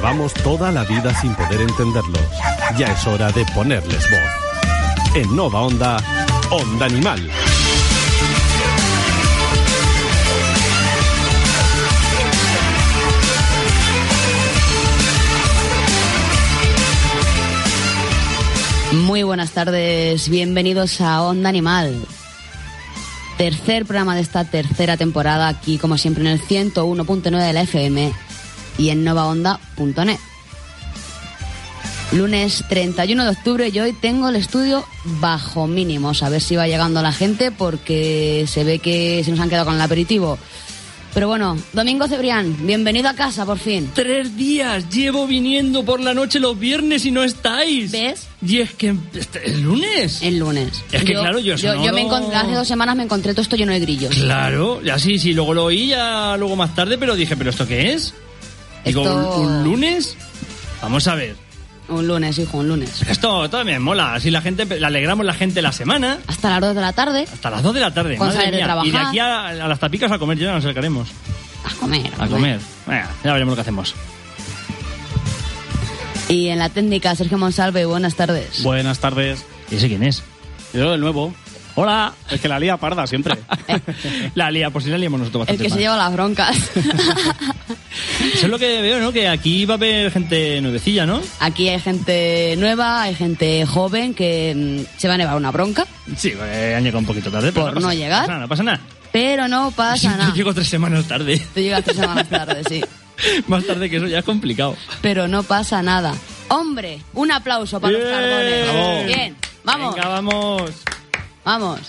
Llevamos toda la vida sin poder entenderlos. Ya es hora de ponerles voz. En Nova Onda, Onda Animal. Muy buenas tardes, bienvenidos a Onda Animal. Tercer programa de esta tercera temporada, aquí como siempre en el 101.9 de la FM y en novaonda.net. Lunes 31 de octubre y hoy tengo el estudio bajo mínimos, a ver si va llegando la gente porque se ve que se nos han quedado con el aperitivo. Pero bueno, Domingo Cebrián, bienvenido a casa por fin. Tres días llevo viniendo por la noche los viernes y no estáis. ¿Ves? Y es que este, el lunes. El lunes. Es que claro, yo yo, yo me encontré, hace dos semanas me encontré todo esto lleno de grillos. Claro, ya sí, sí, luego lo oí ya luego más tarde, pero dije, ¿pero esto qué es? Digo, Esto- ¿un, un lunes? Vamos a ver. Un lunes, hijo, un lunes. Esto también mola, así la gente, le alegramos la gente la semana Hasta las 2 de la tarde hasta las 2 de la tarde. Cuando madre de trabajar. Y de aquí a, a las tapicas a comer ya nos acercaremos. a comer. A comer. Ya veremos lo que hacemos. Y en la técnica, Sergio Monsalve, buenas tardes. Buenas tardes. ¿Y ese quién es? Yo el nuevo. Hola. Es que la lía parda siempre. la lía, por si la liamos nosotros El bastante que se lleva las broncas. Eso es lo que veo, ¿no? Que aquí va a haber gente nuevecilla, ¿no? Aquí hay gente nueva, hay gente joven que mm, se va a nevar una bronca, Sí, eh, han llegado un poquito tarde. pero Por pasa- no llegar. pasa nada, No pasa nada. pero no pasa Yo nada. llego tres semanas tarde. Tú llegas tres semanas tarde, sí. Más tarde que eso ya es complicado. Pero no pasa nada. Hombre, un aplauso para los carbones. Bien, vamos, Venga, vamos. vamos.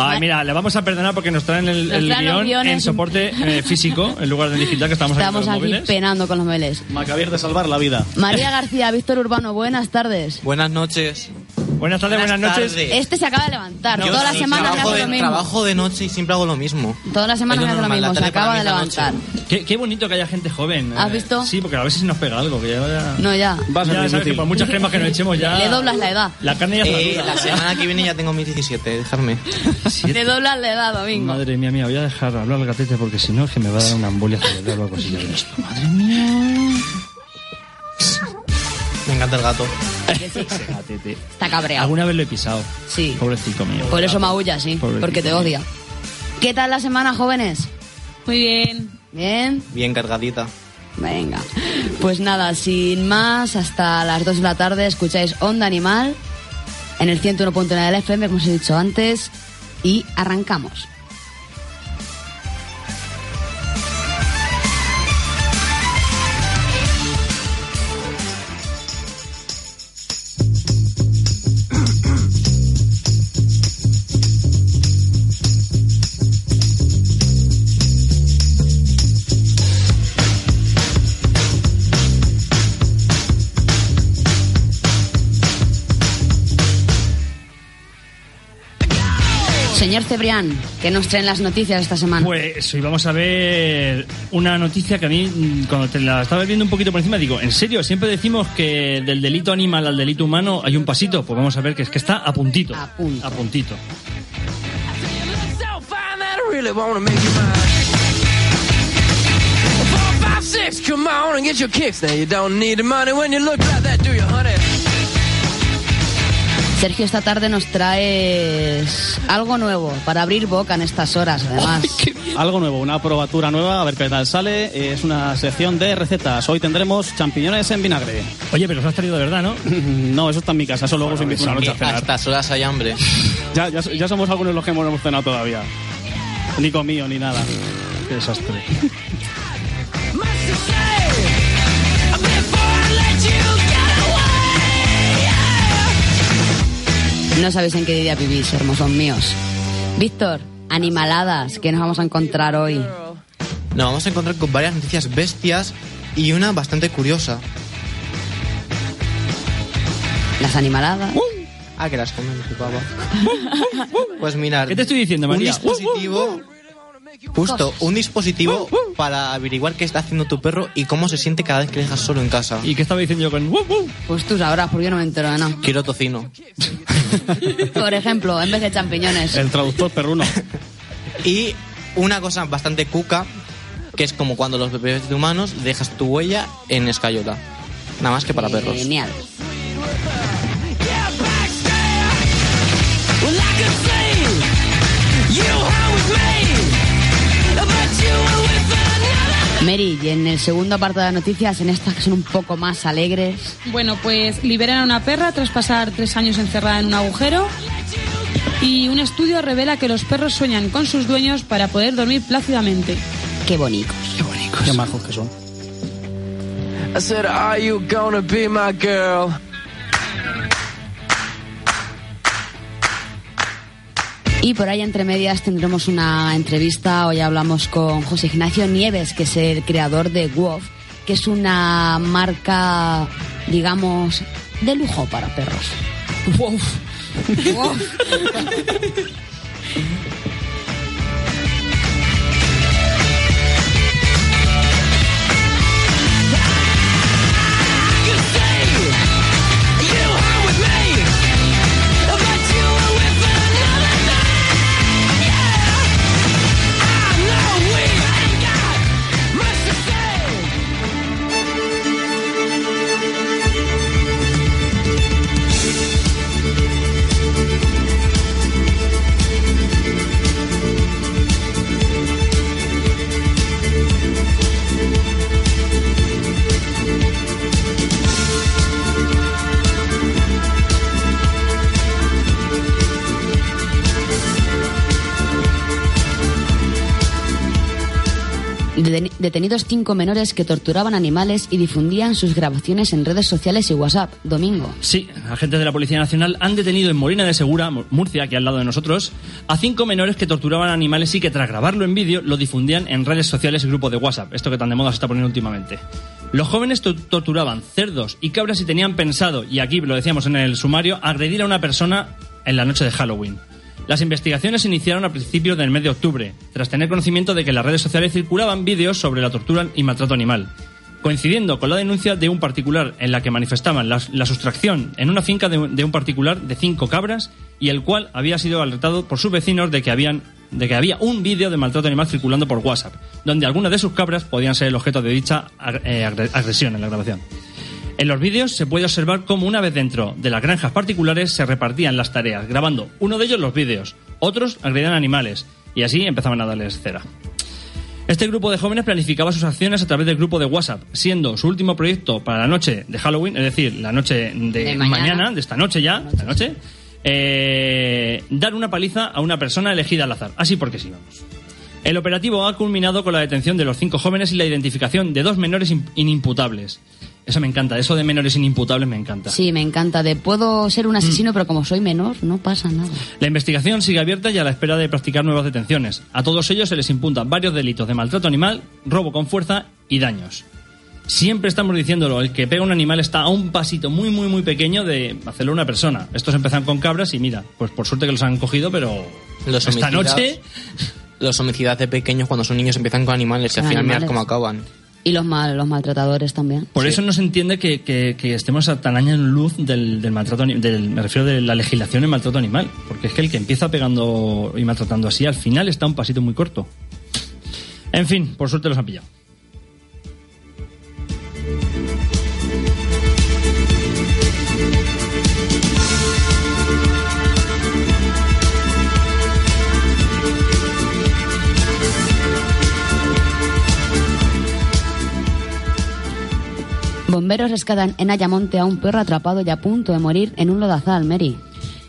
Ay, mira, le vamos a perdonar porque nos traen el, Nos el traen guion guiones. en soporte eh, físico en lugar de digital que estamos, Estamos aquí con aquí los móviles. penando con los meles. Macabier de salvar la vida. María García, Víctor Urbano, buenas tardes. Buenas noches. Buenas tardes, buenas, Buenas noches. tardes. Este se acaba de levantar. Yo Todas las semanas hace de, lo mismo. Trabajo de noche y siempre hago lo mismo. Todas las semanas hace lo mismo. Se acaba de levantar. Qué, qué bonito que haya gente joven. ¿Has eh. visto? Sí, porque a veces nos pega algo. Que ya, ya- No, ya. Va a ser ya sabes que por muchas cremas que nos echemos ya... Le doblas la edad. La carne ya está Eh, dura. la semana que viene ya tengo mis 17, dejadme. Le doblas la edad, Domingo. Madre mía, mía, voy a dejar hablar al gatete porque si no es que me va a dar una embolia cerebral o algo así. Madre mía. Encanta el gato. Está cabreado. Alguna vez lo he pisado. Sí. Pobrecito mío. Por eso maulla, sí. Pobrecito. Porque te odia. ¿Qué tal la semana, jóvenes? Muy bien. ¿Bien? Bien cargadita. Venga. Pues nada, sin más, hasta las 2 de la tarde escucháis Onda Animal en el 101.9 del FM, como os he dicho antes, y arrancamos. Cebrián, ¿qué nos traen las noticias esta semana? Pues hoy vamos a ver una noticia que a mí, mm, cuando te la estaba viendo un poquito por encima, digo, ¿en serio? Siempre decimos que del delito animal al delito humano hay un pasito. Pues vamos a ver que es que está a puntito. A punto. A puntito. six, come on and get your kicks. Now you don't need the money when you look like that, do you, honey? Sergio, esta tarde nos traes algo nuevo para abrir boca en estas horas, además. Algo nuevo, una probatura nueva, a ver qué tal sale. Es una sección de recetas. Hoy tendremos champiñones en vinagre. Oye, pero los has traído de verdad, ¿no? No, eso está en mi casa, eso luego os invito una noche a A cenar. estas horas hay hambre. Ya, ya, ya somos algunos los que hemos hemos cenado todavía. Ni comido ni nada. Qué desastre. No sabéis en qué día vivís, hermosos míos. Víctor, animaladas, que nos vamos a encontrar hoy? Nos vamos a encontrar con varias noticias bestias y una bastante curiosa. Las animaladas. Ah, que las comen. Pues mirar. ¿Qué te estoy diciendo, Un María? dispositivo. Justo, un dispositivo para averiguar qué está haciendo tu perro y cómo se siente cada vez que le dejas solo en casa. ¿Y qué estaba diciendo yo con... "Wup, wup"? Pues tú sabrás, porque yo no me entero de nada. Quiero tocino. Por ejemplo, en vez de champiñones. El traductor perruno. Y una cosa bastante cuca, que es como cuando los bebés de humanos dejas tu huella en escayola. Nada más que para perros. Genial. Mary, y en el segundo apartado de noticias, en estas que son un poco más alegres, Bueno, pues liberan a una perra tras pasar tres años encerrada en un agujero. Y un estudio revela que los perros sueñan con sus dueños para poder dormir plácidamente. qué bonitos. Qué majos que son. I said, Are you gonna be my girl? Y por ahí entre medias tendremos una entrevista. Hoy hablamos con José Ignacio Nieves, que es el creador de WOF, que es una marca, digamos, de lujo para perros. WOF. WOF. Detenidos cinco menores que torturaban animales y difundían sus grabaciones en redes sociales y WhatsApp. Domingo. Sí, agentes de la Policía Nacional han detenido en Molina de Segura, Mu- Murcia, aquí al lado de nosotros, a cinco menores que torturaban animales y que tras grabarlo en vídeo lo difundían en redes sociales y grupos de WhatsApp, esto que tan de moda se está poniendo últimamente. Los jóvenes to- torturaban cerdos y cabras y tenían pensado, y aquí lo decíamos en el sumario, agredir a una persona en la noche de Halloween. Las investigaciones iniciaron a principios del mes de octubre, tras tener conocimiento de que en las redes sociales circulaban vídeos sobre la tortura y maltrato animal, coincidiendo con la denuncia de un particular en la que manifestaban la, la sustracción en una finca de, un- particular de cinco cabras y el cual había sido alertado por sus vecinos de que habían de que había un vídeo de maltrato animal circulando por WhatsApp, donde algunas de sus cabras podían ser el objeto de dicha eh, agre- agresión en la grabación. En los vídeos se puede observar cómo una vez dentro de las granjas particulares se repartían las tareas, grabando uno de ellos los vídeos, otros agredían animales, y así empezaban a darles cera. Este grupo de jóvenes planificaba sus acciones a través del grupo de WhatsApp, siendo su último proyecto para la noche de Halloween, es decir, la noche de, De mañana. mañana. de esta noche ya, esta noche, eh, dar una paliza a una persona elegida al azar. Así porque sí, vamos. El operativo ha culminado con la detención de los cinco jóvenes y la identificación de dos menores in- inimputables. Eso me encanta, eso de menores inimputables me encanta. Sí, me encanta. De puedo ser un asesino, pero como soy menor, no pasa nada. La investigación sigue abierta y a la espera de practicar nuevas detenciones. A todos ellos se les imputan varios delitos de maltrato animal, robo con fuerza y daños. Siempre estamos diciéndolo, el que pega un animal está a un pasito muy, muy, muy pequeño de hacerlo una persona. Estos empiezan con cabras y mira, pues por suerte que los han cogido, pero Los esta noche... Los homicidas de pequeños cuando son niños empiezan con animales y al final mirad cómo acaban. Y los, mal, los maltratadores también. Por eso no se entiende que, que- que estemos a tan año en luz del, del maltrato del, me refiero de la legislación en maltrato animal. Porque es que el que empieza pegando y maltratando así, al final está un pasito muy corto. En fin, por suerte los han pillado. Bomberos rescatan en Ayamonte a un perro atrapado y a punto de morir en un lodazal, Mary.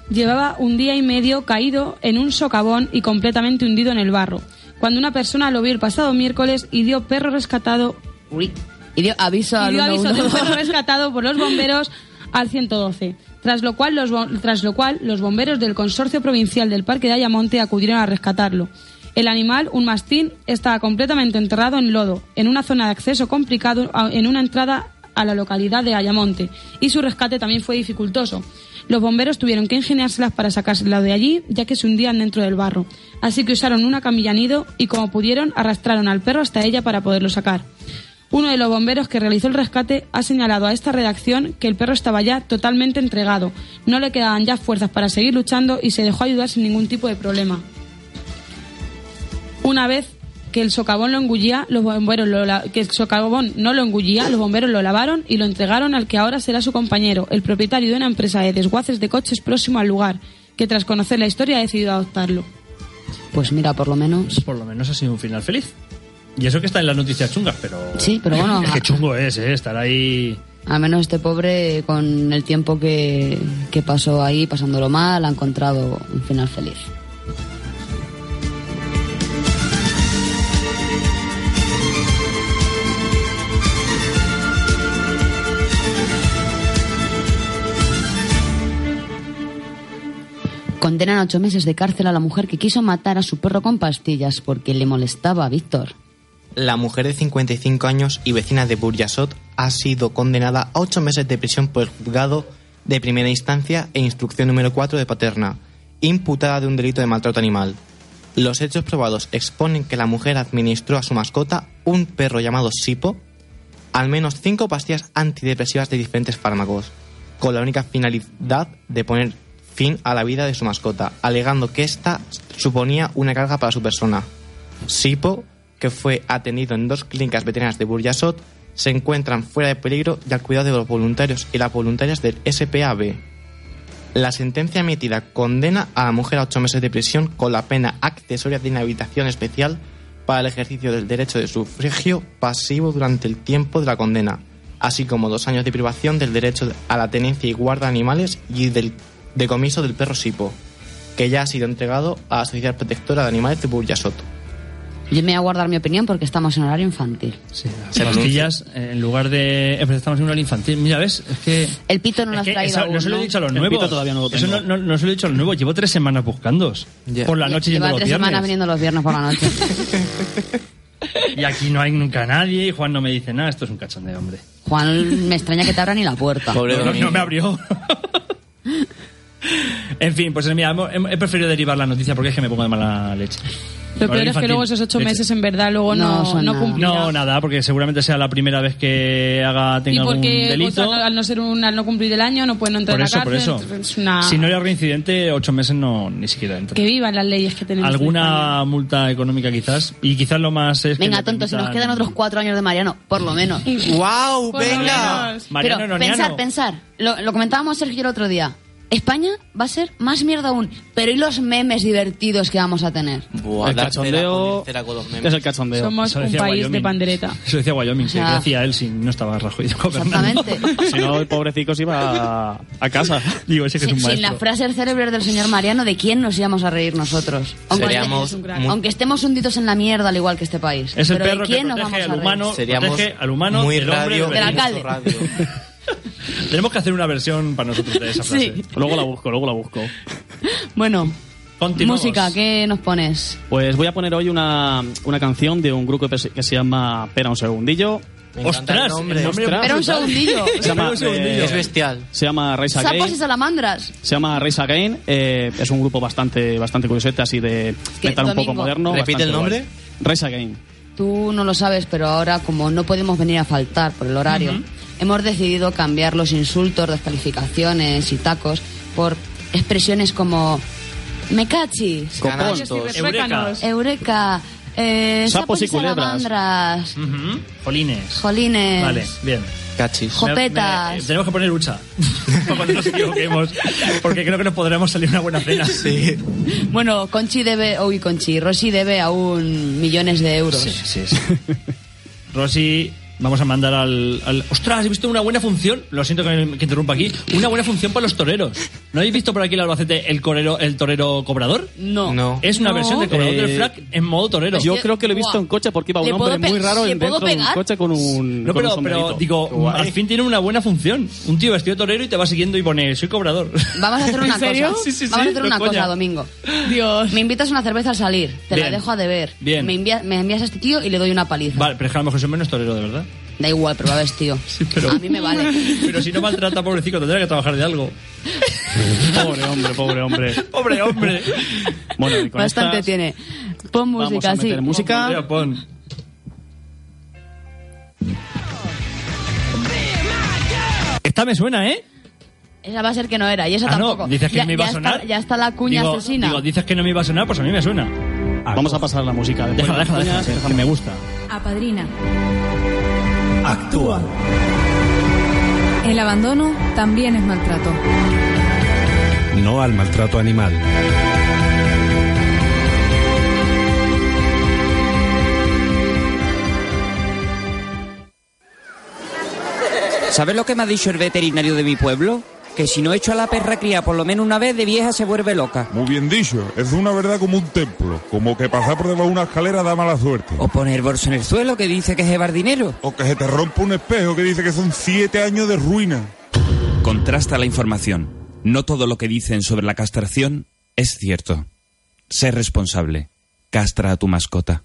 Llevaba un día y medio caído en un socavón y completamente hundido en el barro, cuando una persona lo vio el pasado miércoles y dio perro rescatado Uy. Y dio aviso y al dio aviso de un 112. perro rescatado por los bomberos al 112. tras lo, cual los, tras lo cual los bomberos del Consorcio Provincial del Parque de Ayamonte acudieron a rescatarlo. El animal, un mastín, estaba completamente enterrado en lodo, en una zona de acceso complicado, en una entrada a la localidad de Ayamonte, y su rescate también fue dificultoso. Los bomberos tuvieron que ingeniárselas para sacárselo de allí, ya que se hundían dentro del barro. Así que usaron una camilla nido y, como pudieron, arrastraron al perro hasta ella para poderlo sacar. Uno de los bomberos que realizó el rescate ha señalado a esta redacción que el perro estaba ya totalmente entregado, no le quedaban ya fuerzas para seguir luchando y se dejó ayudar sin ningún tipo de problema. Una vez que el socavón lo engullía, los bomberos lo la- que el socavón no lo engullía, los bomberos lo lavaron y lo entregaron al que ahora será su compañero, el propietario de una empresa de desguaces de coches próximo al lugar, que tras conocer la historia ha decidido adoptarlo. Pues mira, por lo menos. Por lo menos ha sido un final feliz. Y eso que está en las noticias chungas, pero... Sí, pero bueno, Es que chungo es, ¿eh? Estar ahí... Al menos este pobre, con el tiempo que, que pasó ahí, pasándolo mal, ha encontrado un final feliz. Condenan ocho meses de cárcel a la mujer que quiso matar a su perro con pastillas porque le molestaba a Víctor. La mujer de 55 años y vecina de Burjasot ha sido condenada a ocho meses de prisión por el juzgado de primera instancia e instrucción número 4 de Paterna, imputada de un delito de maltrato animal. Los hechos probados exponen que la mujer administró a su mascota, un perro llamado Sipo, al menos cinco pastillas antidepresivas de diferentes fármacos, con la única finalidad de poner fin a la vida de su mascota, alegando que ésta suponía una carga para su persona. Sipo, que fue atendido en dos clínicas veterinarias de Burjasot, se encuentran fuera de peligro y al cuidado de los voluntarios y las voluntarias del SPAB. La sentencia emitida condena a la mujer a ocho meses de prisión con la pena accesoria de inhabilitación especial para el ejercicio del derecho de sufragio pasivo durante el tiempo de la condena, así como dos años de privación del derecho a la tenencia y guarda de animales y del decomiso del perro Sipo, que ya ha sido entregado a la Sociedad Protectora de Animales de Burjasot. Yo me voy a guardar mi opinión porque estamos en horario infantil. Sí, las pastillas, en lugar de... eh, pero Estamos en horario infantil. Mira, ¿ves? Es que... El pito no lo has traído eso aún, no se lo he dicho a los El nuevos. pito todavía no lo Eso tengo. no, no- no se lo he dicho a los nuevos. Llevo tres semanas buscando. Ya. Por la noche yendo Lleva los tres viernes. semanas viniendo los viernes por la noche. Y aquí no hay nunca nadie y Juan no me dice nada. Esto es un cachondeo, hombre. Juan, me extraña que te abra ni la puerta. Pobre No, no me abrió. En fin, pues mira, he, he preferido derivar la noticia porque es que me pongo de mala leche. Lo peor es que luego esos ocho leche. meses en verdad luego No no, no, cumplirá. No, nada, porque seguramente sea la primera vez que haga y tenga algún porque delito. pues, al, al no ser un, al no cumplir el año no pueden entrar Por a eso, por eso. entonces Es una... Si no era reincidente, ocho meses no ni siquiera entra. Que vivan las leyes que tenemos. en Alguna multa económica quizás. Y quizás lo más es Venga, tonto, si nos permitan- quedan otros cuatro años de Mariano, por lo menos. ¡Wow! Por ¡Venga! menos. Mariano Pero Noniano. pensar, pensar. Lo, lo comentábamos Sergio el otro día. España va a ser más mierda aún. Pero ¿y los memes divertidos que vamos a tener? Buah, el cachondeo cera con- cera con memes. es el cachondeo. Somos un país de Wyoming. pandereta. Eso decía Wyoming, O sea, que decía él si no estaba Rajoy. Exactamente. si no, el pobrecito se iba a, a casa. Digo, ese que es Sin, un sin maestro. la frase célebre del señor Mariano, ¿de quién nos íbamos a reír nosotros? Aunque, Seríamos un crack. muy- aunque estemos hundidos en la mierda, al igual que este país. Es el Pero ¿de perro que quién nos protege vamos a al reír? humano, Seríamos al humano muy y el hombre radio, del Del alcalde. radio. Tenemos que hacer una versión para nosotros de esa frase. Sí. Luego la busco, luego la busco. Bueno, Continuamos. música, ¿qué nos pones? Pues voy a poner hoy una, una canción de un grupo que se que se llama Pera un segundillo. Me ¡Ostras! el nombre. el nombre Ostras. Espera un segundillo. Se llama, un segundillo. eh, Es bestial. se llama Rise Sapos y Again. salamandras. Se llama Rise Again. eh, es un grupo bastante, bastante curiosete, así de que, metal un poco Domingo, moderno. Repite el nombre. guay. Rise Again. Tú no lo sabes, pero ahora como no podemos venir a faltar por el horario, hemos decidido cambiar los insultos, descalificaciones y tacos por expresiones como me cachis, Canastos. Eureka. eureka, eh, Sapos y culebras. salamandras, Ujú. Jolines. jolines, Vale, bien. Cachis. Jo- Jopetas. Me- me- tenemos que poner lucha. para cuando nos equivoquemos. Porque creo que nos podremos salir una buena cena. Sí. Bueno, Conchi debe, uy, Conchi, Rosy debe aún millones de euros. Sí, sí, sí. Rosy Vamos a mandar al, al- ¡Ostras! He visto una buena función. Lo siento que, que interrumpa aquí. Una buena función para los toreros. ¿No habéis visto por aquí en Albacete el, corero, el torero cobrador? No. No. Es una No. versión de cobrador Eh, del frac en modo torero. Yo creo que lo he visto en coche porque iba un ¿Le puedo hombre muy raro en dentro de un coche con un. No, con pero, un pero sombrerito. digo, al fin tiene una buena función. Un tío vestido de torero y te va siguiendo y pone, soy cobrador. Vamos a hacer una ¿En serio? cosa. Sí, sí, sí, Vamos a hacer no una coña. cosa, Domingo. Dios. Me invitas una cerveza al salir, te la dejo a deber. Bien. Me, envía- me envías a este tío y le doy una paliza. Vale, pero es que a lo mejor no es torero, de verdad. Da igual, pero va vestido. Sí, pero- A mí me vale. Pero si no maltrata, pobrecito, tendrá que trabajar de algo. Pobre hombre, pobre hombre. Pobre hombre. Bueno, y con Bastante estas tiene. Pon vamos música, a sí. meter música. Pon, pon. Esta me suena, ¿eh? Esa va a ser que no era, y esa Ah, tampoco. no, dices que ya, no me iba a sonar. Está, ya está la cuña digo, asesina. Digo, dices que no me iba a sonar, pues a mí me suena. Vamos a pasar la música. Después Déjala, déjala, cuñas, déjala, que me gusta. Apadrina. Actúa. El abandono también es maltrato. No al maltrato animal. ¿Sabes lo que me ha dicho el veterinario de mi pueblo? Que si no echo a la perra cría por lo menos una vez, de vieja se vuelve loca. Muy bien dicho, es una verdad como un templo, como que pasar por debajo de una escalera da mala suerte. O poner bolso en el suelo, que dice que es llevar dinero. O que se te rompa un espejo que dice que son siete años de ruina. Contrasta la información. No todo lo que dicen sobre la castración es cierto. Sé responsable. Castra a tu mascota.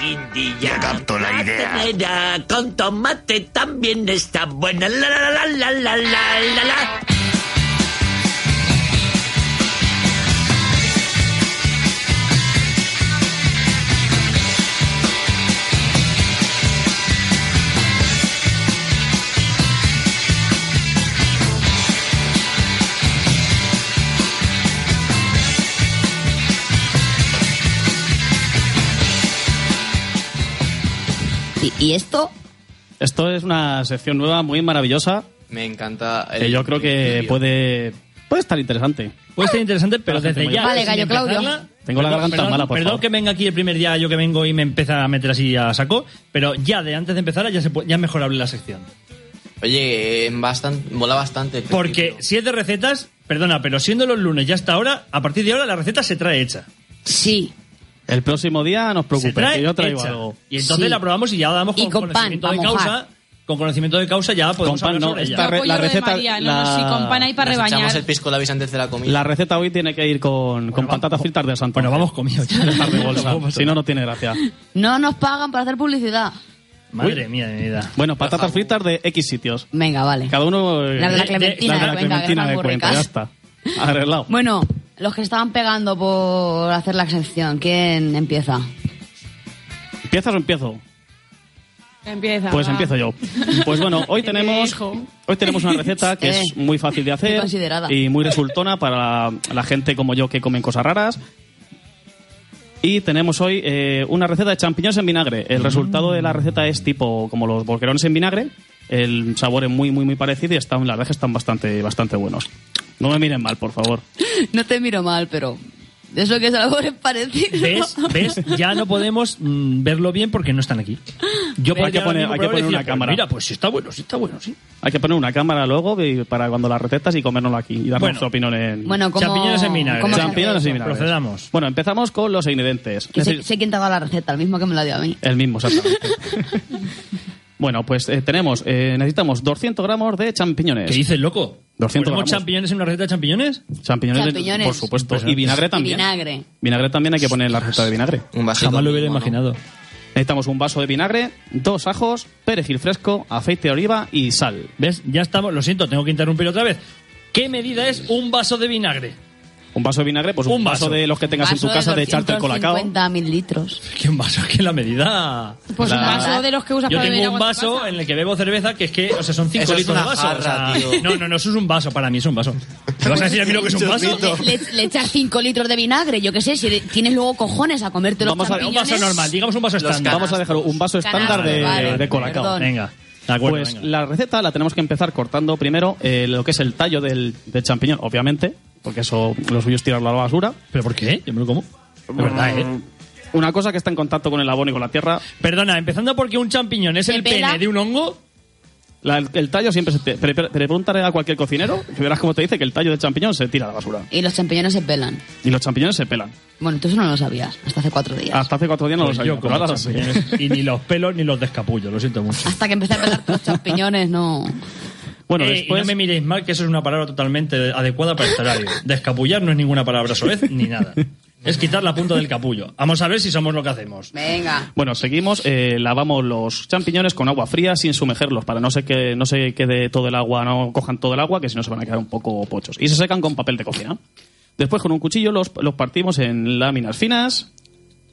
Guindilla. Ya capto la La idea. con tomate también está buena. La la la la la la la la ¿Y, y esto? Esto es una sección nueva muy maravillosa Me encanta. que yo creo que puede, puede estar interesante. Puede ser interesante, pero desde ya. Vale, gallo Claudio. Tengo la garganta perdón, mala, por Perdón favor. que venga aquí el primer día yo que vengo y me empieza a meter así a saco, pero ya de antes de empezar ya, se puede- ya es mejorable la sección. Oye, eh, bastante, mola bastante. Porque si es de recetas, perdona, pero siendo los lunes ya hasta ahora, a partir de ahora la receta se trae hecha. Sí. El próximo día no os Se preocupéis, trae que yo traigo hecha. algo. Y entonces Sí. la probamos y ya damos Y con, con pan, conocimiento de pa' mojar. causa. Con conocimiento de causa ya podemos pan hablar no, sobre ella. esta re- Apoyo la lo de receta- María, no, la- sí, con pan ahí para Nos echamos rebañar. el pisco labis antes de la comida. La receta hoy tiene que ir con, con patatas fritas de Santo. Bueno, vamos comido ya. de bolsa. si no, no tiene gracia. No nos pagan para hacer publicidad. Madre mía de mi vida. Bueno, patatas fritas de X sitios. Venga, vale. Cada uno... eh, La de la de- Clementina, la de la venga, que Clementina están de muy cuenta, ya ricas. está. Arreglado. Bueno, los que estaban pegando por hacer la sección, ¿quién empieza? ¿Empiezas o empiezo? Empieza. Pues va. empiezo yo. Pues bueno, hoy tenemos hoy tenemos una receta que Eh, es muy fácil de hacer considerada. y muy resultona para la gente como yo que comen cosas raras. Y tenemos hoy eh, una receta de champiñones en vinagre. El resultado de la receta es tipo como los boquerones en vinagre. El sabor es muy, muy, muy parecido y están, la verdad es que están bastante, bastante buenos. No me miren mal, por favor. No te miro mal, pero eso que es parecido. ¿Ves? ¿Ves? Ya no podemos mm, verlo bien porque no están aquí. Yo Hay que poner- hay que y poner una cámara. Pues mira, pues sí está bueno, sí está bueno, sí. Hay que poner una cámara luego y- para cuando las recetas y comérnoslo aquí y dar Bueno. nuestra opinión en... Bueno, como... Champiñones en vinagre. ¿cómo se hace Champiñones eso? en vinagre. Procedamos. Bueno, empezamos con los ingredientes. Que sé, Necesi- sé quién te ha dado la receta, el mismo que me la dio a mí. El mismo, exactamente. bueno, pues eh, tenemos, eh, necesitamos 200 gramos de champiñones. ¿Qué dices, loco? 200 ¿Ponemos gramos. champiñones en una receta de champiñones? Champiñones, de- Champiñones. por supuesto. Impresionante. Y vinagre Y también. vinagre. Vinagre también hay que poner en la receta de vinagre. Un vasito Jamás lo hubiera mínimo, ¿no? imaginado. Necesitamos un vaso de vinagre, dos ajos, perejil fresco, aceite de oliva y sal. ¿Ves? Ya estamos. Lo siento, tengo que interrumpir otra vez. ¿Qué medida es un vaso de vinagre? Un vaso de vinagre, pues un, Un vaso. vaso. de los que tengas en tu Vaso casa de echarte el colacao. 250 mililitros. ¿Qué un vaso? ¿Qué la medida? Pues un La- vaso de los que usas Yo para beber tengo un vaso en el que bebo cerveza que es que, o sea, son 5 Eso es litros de una vaso. o jarra, sea, tío. No, no, no, eso es un vaso. Para mí es un vaso. ¿Me vas a decir a mí lo que es un vaso? Le, le- le echas 5 litros de vinagre, yo qué sé, si tienes luego cojones a comerte los Vamos a- Un champiñones... vaso normal, digamos un vaso estándar. Vamos a dejar un vaso estándar de, Vale, de colacao. perdón. Venga, de acuerdo. Pues venga. la receta la tenemos que empezar cortando primero eh, lo que es el tallo del, del champiñón, obviamente, porque eso lo suyo es tirarlo a la basura. ¿Pero por qué? Yo me lo como. De verdad, ¿eh? Una cosa que está en contacto con el abono y con la tierra, Perdona, empezando porque un champiñón es ¿Se el pela? pene de un hongo. La- el, tallo siempre se te... Pre, pre- pregúntale a cualquier cocinero y verás cómo te dice que el tallo del champiñón se tira a la basura. Y los champiñones se pelan. Y los champiñones se pelan. Bueno, tú eso no lo sabías, hasta hace cuatro días. Hasta hace cuatro días no Pues lo sabía, yo pero como ahora lo sé. champiñones. Y ni los pelos ni los descapullo, lo siento mucho. Hasta que empecé a pelar los champiñones, no... Bueno, Eh, después... Y no me miréis mal, que eso es una palabra totalmente adecuada para este horario. Descapullar no es ninguna palabra soez ni nada. Es quitar la punta del capullo. Vamos a ver si somos lo que hacemos. Venga. Bueno, seguimos. eh, lavamos los champiñones con agua fría sin sumergerlos para no se que no se quede todo el agua, no cojan todo el agua, que si no se van a quedar un poco pochos. Y se secan con papel de cocina. Después con un cuchillo los, los partimos en láminas finas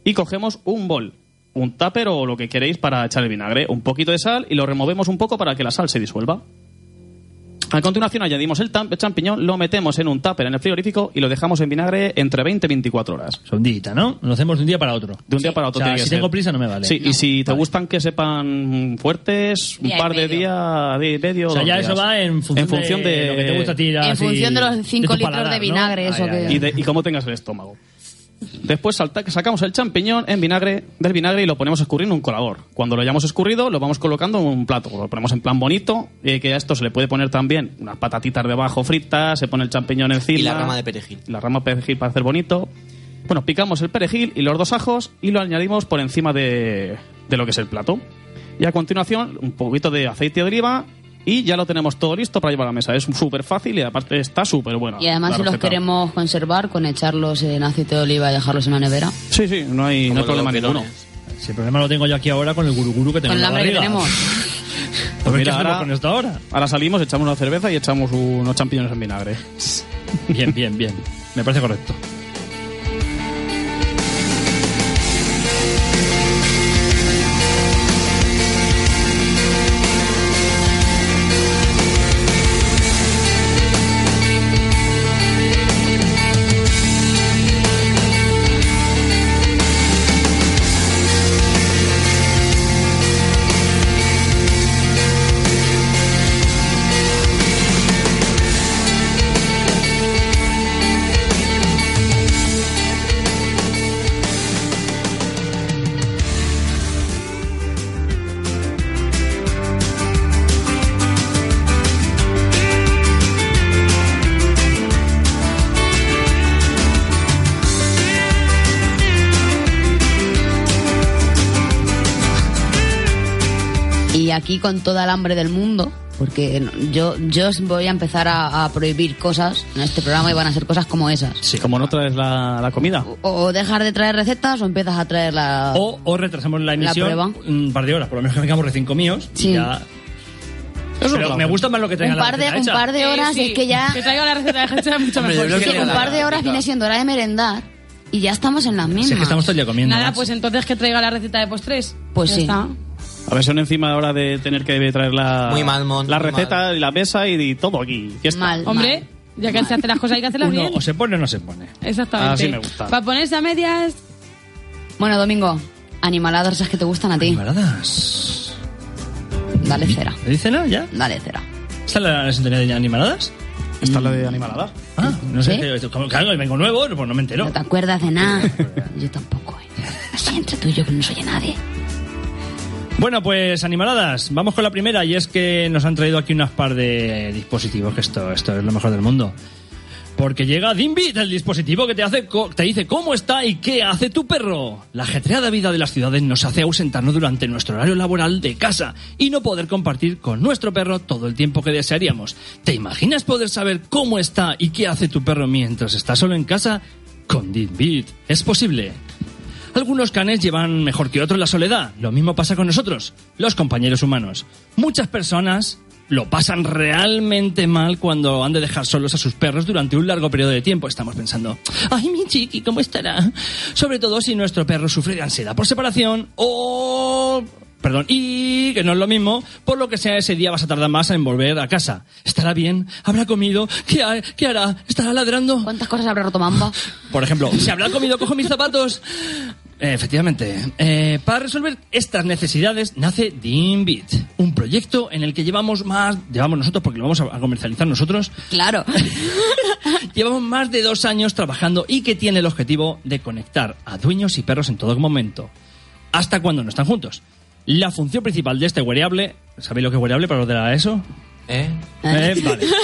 y cogemos un bol, un tupper o lo que queréis para echar el vinagre, un poquito de sal y lo removemos un poco para que la sal se disuelva. A continuación añadimos el champiñón, lo metemos en un tupper en el frigorífico y lo dejamos en vinagre entre 20 y 24 horas. Sondita, ¿no? Lo hacemos de un día para otro. De un día para otro O sea, tiene que si ser. tengo prisa no me vale. Sí, y si te gustan que sepan fuertes, un Día par de días, de medio. O sea, ya días. eso va en función, de, lo que te gusta tirar. En función de los cinco litros de vinagre, eso que- Y, de- y cómo tengas el estómago. Después salta- sacamos el champiñón en vinagre del vinagre y lo ponemos a escurrir en un colador. Cuando lo hayamos escurrido, lo vamos colocando en un plato. Lo ponemos en plan bonito, y que a esto se le puede poner también unas patatitas debajo fritas, se pone el champiñón encima. Y la rama de perejil. La rama de perejil para hacer bonito. Bueno, picamos el perejil y los dos ajos y lo añadimos por encima de, de lo que es el plato. Y a continuación, un poquito de aceite de oliva y ya lo tenemos todo listo para llevar a la mesa. Es súper fácil y aparte está súper bueno. Y además, si los queremos conservar, con echarlos en aceite de oliva y dejarlos en la nevera. Sí, sí, no hay, no hay problema ninguno. Si el problema lo tengo yo aquí ahora con el guruguru que tengo Con el hambre que tenemos. Pues mira, ¿qué hacemos ahora- con esto ahora? Ahora salimos, echamos una cerveza y echamos unos champiñones en vinagre. Bien, bien, bien. Me parece correcto. Aquí con toda el hambre del mundo, porque yo, yo os voy a empezar a, a prohibir cosas en este programa y van a ser cosas como esas. Sí, como no traes la, la comida. O dejar de traer recetas o empiezas a traer la... O, o retrasamos la emisión prueba. un par de horas, por lo menos que vengamos recién comidos. Sí. Y ya... Pero me gusta más lo que traigan un par la de, receta un hecha. par de horas Sí, sí. es que ya... Que traiga la receta de Hecha es mucho mejor. Sí, que un la- par de horas la- viene siendo hora de merendar y ya estamos en las mismas. Si es que estamos todo el día comiendo. Nada, macho. pues entonces que traiga la receta de postres. Pues Ya sí. está. A ver, son encima ahora de tener que traer la, Muy mal, Mon, la muy receta y la mesa y, y todo aquí. Fiesta. Mal. Hombre, ya que se hace las cosas hay que hacerlas Uno bien. o se pone o no se pone. Exactamente. Así me gusta. Para ponerse a medias, Bueno, Domingo, animaladas esas que te gustan a ti. ¿Animaladas? Dale cera. ¿Le dice no? ¿Ya? Dale cera. ¿Está la, la sintonía de animaladas? ¿Esta es la de animalada? Ah, no sé. ¿Sí? que- como- Claro, vengo nuevo, pues no me entero. No te acuerdas de nada. Yo tampoco. ¿eh? Así entre tú y yo que no se oye nadie. Bueno, pues animaladas, vamos con la primera y es que nos han traído aquí unas par de dispositivos, que esto, esto es lo mejor del mundo. Porque llega Dimbit, el dispositivo que te, hace te dice cómo está y qué hace tu perro. La ajetreada vida de las ciudades nos hace ausentarnos durante nuestro horario laboral de casa y no poder compartir con nuestro perro todo el tiempo que desearíamos. ¿Te imaginas poder saber cómo está y qué hace tu perro mientras está solo en casa? Con Dimbit es posible. Algunos canes llevan mejor que otros la soledad. Lo mismo pasa con nosotros, los compañeros humanos. Muchas personas lo pasan realmente mal cuando han de dejar solos a sus perros durante un largo periodo de tiempo. Estamos pensando, ay, mi chiqui, ¿cómo estará? Sobre todo si nuestro perro sufre de ansiedad por separación o... Perdón, y que no es lo mismo, por lo que sea ese día vas a tardar más en volver a casa. ¿Estará bien? ¿Habrá comido? ¿Qué, ha- qué hará? ¿Estará ladrando? ¿Cuántas cosas habrá roto Mamba? Por ejemplo, ¿se habrá comido cojo mis zapatos? Efectivamente. Eh, para resolver estas necesidades nace Dimbit, un proyecto en el que llevamos más, llevamos nosotros porque lo vamos a comercializar nosotros, Claro. llevamos más de dos años trabajando y que tiene el objetivo de conectar a dueños y perros en todo momento, hasta cuando no están juntos. La función principal de este wearable, ¿sabéis lo que es wearable para los de la ESO? ¿Eh? Eh, vale.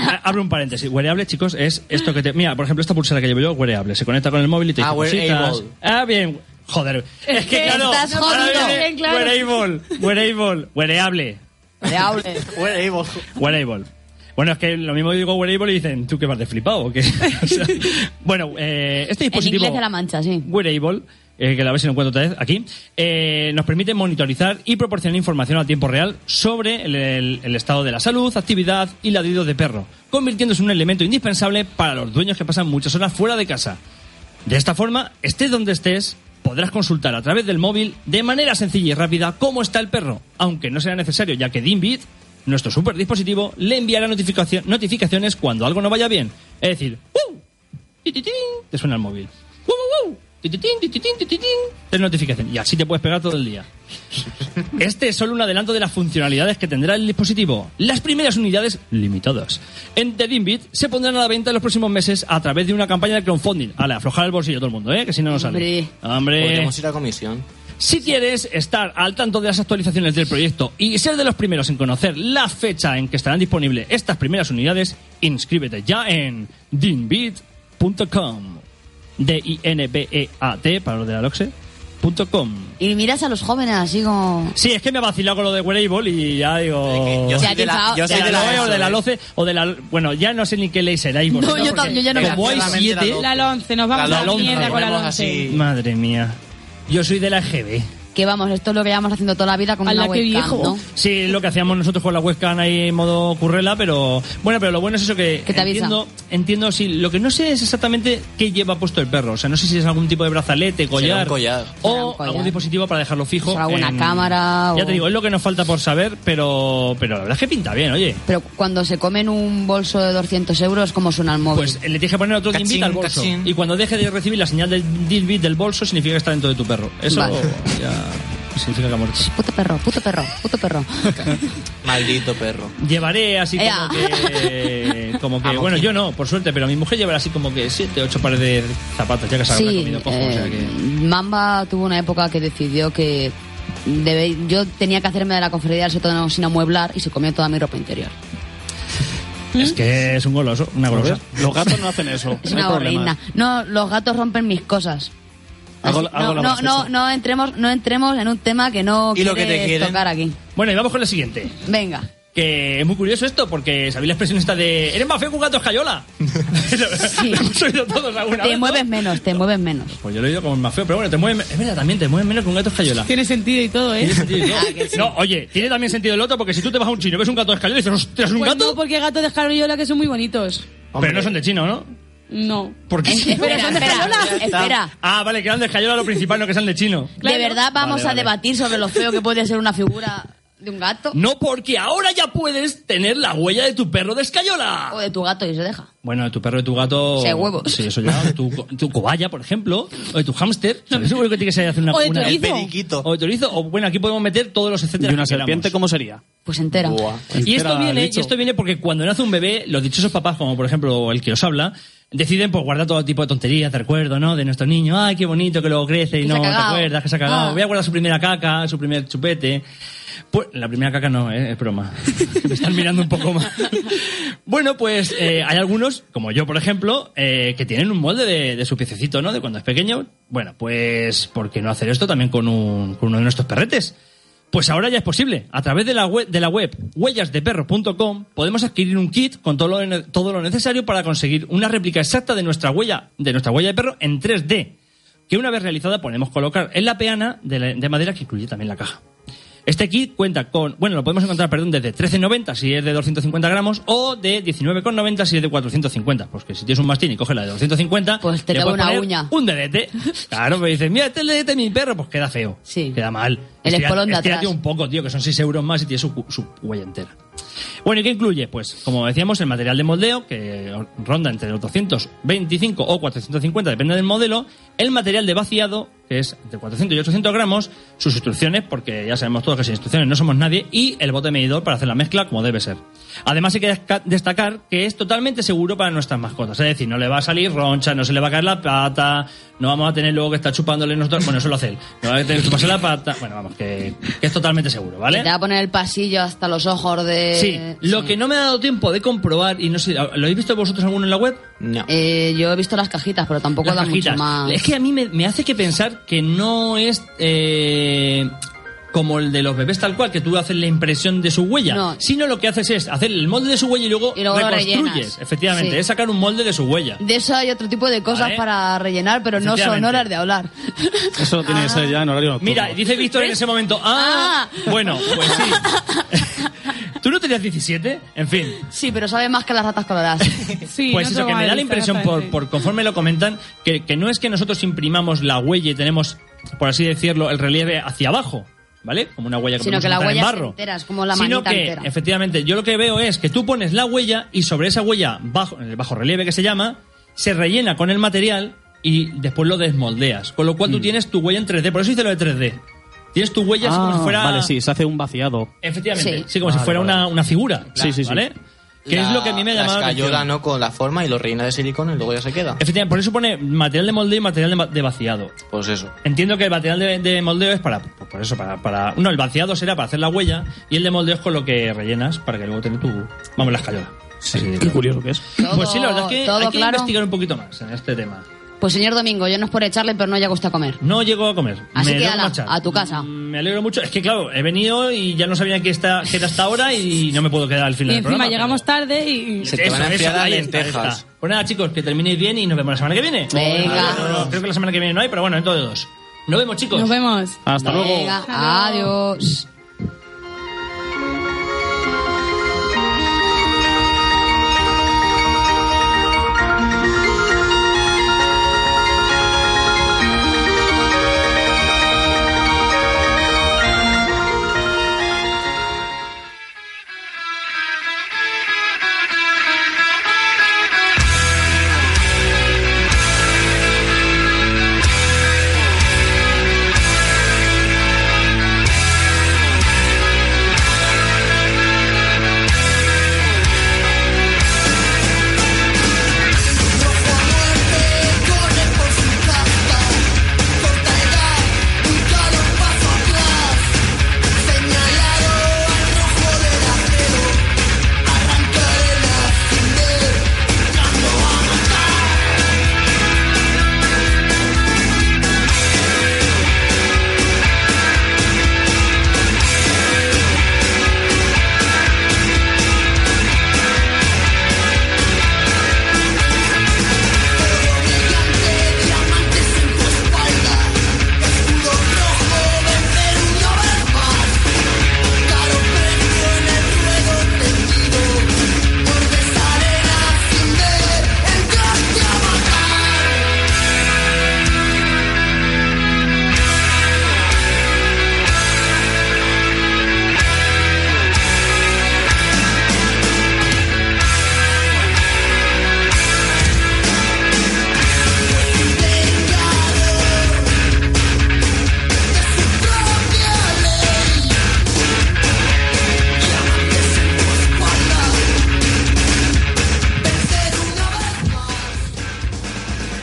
Ah, Abro un paréntesis. Wearable, chicos, es esto que te. Mira, por ejemplo, esta pulsera que llevo yo, wearable. Se conecta con el móvil y te dice Ah, wearable. cositas. Ah, bien. Joder. Es que que claro. estás jodido. Bien, claro. Wearable. Wearable. Wearable. Reable. Wearable. Bueno, es que lo mismo digo wearable y dicen, ¿tú qué vas de flipado o qué? O sea, bueno, eh, este En dispositivo. inglés de la mancha, sí. Wearable, eh, que a ver si lo encuentro otra vez aquí, eh, nos permite monitorizar y proporcionar información a tiempo real sobre el, el- estado de la salud, actividad y ladrido de perro, convirtiéndose en un elemento indispensable para los dueños que pasan muchas horas fuera de casa. De esta forma, estés donde estés, podrás consultar a través del móvil de manera sencilla y rápida cómo está el perro, aunque no sea necesario, ya que Dimbit, nuestro super dispositivo, le enviará notificacio- notificaciones cuando algo no vaya bien. Es decir, ¡uh! Te suena el móvil. Te notificación. Y así te puedes pegar todo el día. Este es solo un adelanto de las funcionalidades que tendrá el dispositivo. Las primeras unidades limitadas. En The Dimbit se pondrán a la venta en los próximos meses a través de una campaña de crowdfunding. Ale, aflojar el bolsillo todo el mundo, ¿eh? Que si no nos sale. Hombre. Hombre. Podríamos ir a comisión. Si quieres estar al tanto de las actualizaciones del proyecto y ser de los primeros en conocer la fecha en que estarán disponibles estas primeras unidades, inscríbete ya en dinbit.com. D-I-N-B-E-A-T, para los de la LOXE. Y miras a los jóvenes así como... Sí, es que me he vacilado con lo de wearable y ya digo... yo soy Ya de la- yo soy de la la Loe o de la. LOCE o de la... Bueno, ya no sé ni qué ley será. y No, vosotros, yo, yo ya no Como hay siete... La 11, nos vamos a la mierda con la 11. Madre mía. Yo soy de la EGB. Que vamos, esto es lo que llevamos haciendo toda la vida con una webcam, viejo. ¿no? Sí, lo que hacíamos nosotros con la webcam ahí en modo currela, pero bueno, pero lo bueno es eso que, Que te avisa. entiendo, entiendo sí, lo que no sé es exactamente qué lleva puesto el perro, o sea, no sé si es algún tipo de brazalete, collar, un collar. o Será un collar. algún dispositivo para dejarlo fijo. Será alguna en- cámara Ya o- te digo, es lo que nos falta por saber, pero pero la verdad es que pinta bien, oye. Pero cuando se comen un bolso de 200 euros, ¿cómo suena el móvil? Pues eh, le tienes que poner otro Cachín, dimbit al bolso. cachín. Y cuando deje de recibir la señal del dimbit del bolso, significa que está dentro de tu perro. Eso Vale. ya significa que ha muerto. Puto perro, puto perro, puto perro. Maldito perro. Llevaré así Ea. como que. Como que Vamos, bueno, yo no, por suerte, pero mi mujer llevará así como que siete, ocho pares de zapatos, ya que se habrá Sí, comido cojo, o sea eh, que. Mamba tuvo una época que decidió que debe- yo tenía que hacerme de la conferencia del sótano sin amueblar y se comió toda mi ropa interior. Es que es un goloso, una golosa. Los gatos no hacen eso. Es no una. No, los gatos rompen mis cosas. Hago- Así- hago no, la no, no, entremos, no entremos en un tema que no ¿Y lo que te quieres quieren? tocar aquí. Bueno, y vamos con la siguiente. Venga. Que es muy curioso esto, porque sabéis la expresión esta de. ¿Eres más feo que un gato escayola? Sí. Lo hemos oído todos alguna Te vez, ¿no? mueves menos, te mueves menos. Pues yo lo he oído como más feo, pero bueno, te mueves. Es verdad, también te mueves menos que un gato escayola. Tiene sentido y todo, ¿eh? Tiene sentido y todo. Ah, sí. No, oye, tiene también sentido el otro porque si tú te vas a un chino y ves un gato escayola y dices, ostras, un Pues gato. no, porque gatos de escaroyola que son muy bonitos. Pero no son de chino, ¿no? No. Porque Eh, espera, son de espera. Ah, vale, que eran de escayola lo principal, no que sean de chino. Claro. ¿De verdad vamos Vale, a vale. debatir sobre lo feo que puede ser una figura de un gato? No, porque ahora ya puedes tener la huella de tu perro de escayola. O de tu gato y se deja. Bueno, de tu perro, de tu gato. Sí, huevos. Sí, eso ya. De tu, tu cobaya, por ejemplo. O de tu hámster. Seguro que tiene que ser hacer una. O de tu una-. Periquito. O de tu erizo. O bueno, aquí podemos meter todos los etcétera. ¿Y una que queramos. serpiente cómo sería? Pues entera. Buah. Y esto, viene, y esto viene porque cuando nace un bebé, los dichosos papás, como por ejemplo el que os habla, deciden pues guardar todo tipo de tonterías de recuerdo, ¿no? De nuestro niño, ay, qué bonito que luego crece y Que no te acuerdas, que se ha cagado. Ah. Voy a guardar su primera caca, su primer chupete. Pues la primera caca no, ¿eh? es broma. Me están mirando un poco más. bueno, pues eh, hay algunos, como yo por ejemplo, eh, que tienen un molde de, de su piececito, ¿no? De cuando es pequeño. Bueno, pues ¿por qué no hacer esto también con, un, con uno de nuestros perretes? Pues ahora ya es posible. A través de la web, de la web huellasdeperro.com podemos adquirir un kit con todo lo, todo lo necesario para conseguir una réplica exacta de nuestra huella, de nuestra huella de perro en 3D, que una vez realizada podemos colocar en la peana de madera que incluye también la caja. Este kit cuenta con, bueno, lo podemos encontrar, perdón, desde 13,90 si es de 250 gramos o de 19,90 si es de 450. Pues que si tienes un mastín y coges la de 250, Pues te le cabe puedes una poner uña. Un dedete. Claro, me dices, mira, este es el dedete de mi perro, pues queda feo. Sí. Queda mal. El Estira- espolón de atrás. un poco, tío, que son 6 euros más y tiene su, su huella entera. Bueno, ¿y qué incluye? Pues, como decíamos, el material de moldeo, que ronda entre los 225 o 450, depende del modelo, el material de vaciado, que es entre 400 y 800 gramos, sus instrucciones, porque ya sabemos todos que sin instrucciones no somos nadie, y el bote medidor para hacer la mezcla como debe ser. Además hay que destacar que es totalmente seguro para nuestras mascotas, es decir, no le va a salir roncha, no se le va a caer la pata, no vamos a tener luego que estar chupándole nosotros, bueno, eso lo hace él, no va a tener que chuparse la pata, bueno, vamos, que, que es totalmente seguro, ¿vale? Te va a poner el pasillo hasta los ojos de... Sí, lo que no me ha dado tiempo de comprobar, y no sé, ¿lo habéis visto vosotros alguno en la web? No. Eh, yo he visto las cajitas, pero tampoco Las da cajitas. mucho más. Es que a mí me, me hace que pensar que no es eh, como el de los bebés tal cual, que tú haces la impresión de su huella, No. sino lo que haces es hacer el molde de su huella y luego, Y luego lo reconstruyes. Efectivamente, Sí. es sacar un molde de su huella. De eso hay otro tipo de cosas Vale. para rellenar, pero no son horas de hablar. Eso tiene que ser ya en horario nocturno. Mira, dice Víctor en ese momento, ah, bueno, pues sí. ¿Tú no tenías 17? En fin. Sí, pero sabe más que las ratas coloradas. Sí, Pues no eso, que me da la impresión, por, conforme lo comentan, que, que no es que nosotros imprimamos la huella y tenemos, por así decirlo, el relieve hacia abajo, ¿vale? Como una huella que Sino que la en huella es barro. entera, es como la Sino que, entera. efectivamente, yo lo que veo es que tú pones la huella y sobre esa huella, bajo, en el bajo relieve que se llama, se rellena con el material y después lo desmoldeas. Con lo cual Mm. tú tienes tu huella en 3D. Por eso hice lo de 3D. Tienes tu huella así como si Ah, fuera... Vale, sí, se hace un vaciado. Efectivamente, sí, Sí. como si Vale, fuera vale. una, una figura. Sí, sí, sí. ¿Vale? Que es lo que a mí me ha La llamado la escayola, atención. ¿no? Con la forma y lo rellena de silicona y luego ya se queda. Efectivamente, por eso pone material de moldeo y material de, ma- de vaciado. Pues eso. Entiendo que el material de, de moldeo es para, por por eso, para, para... No, el vaciado será para hacer la huella y el de moldeo es con lo que rellenas para que luego tenga tu... Vamos, la escayola. Así de Qué claro. curioso que es. Todo- Pues sí, la verdad es que todo hay que claro. investigar un poquito más en este tema. Pues señor Domingo, yo no es por echarle, pero no llega usted a comer. No llego a comer. Así Me que ala, a tu casa. Me alegro mucho. Es que, claro, he venido y ya no sabía que, está, que era hasta ahora y no me puedo quedar al Y final del encima programa. llegamos tarde y... Se te van a enfriar las ahí está, lentejas. está. Pues nada, chicos, que terminéis bien y nos vemos la semana que viene. Venga. No, no, no, creo que la semana que viene no hay, pero bueno, dentro de dos. Nos vemos, chicos. Nos vemos. Hasta luego. Adiós.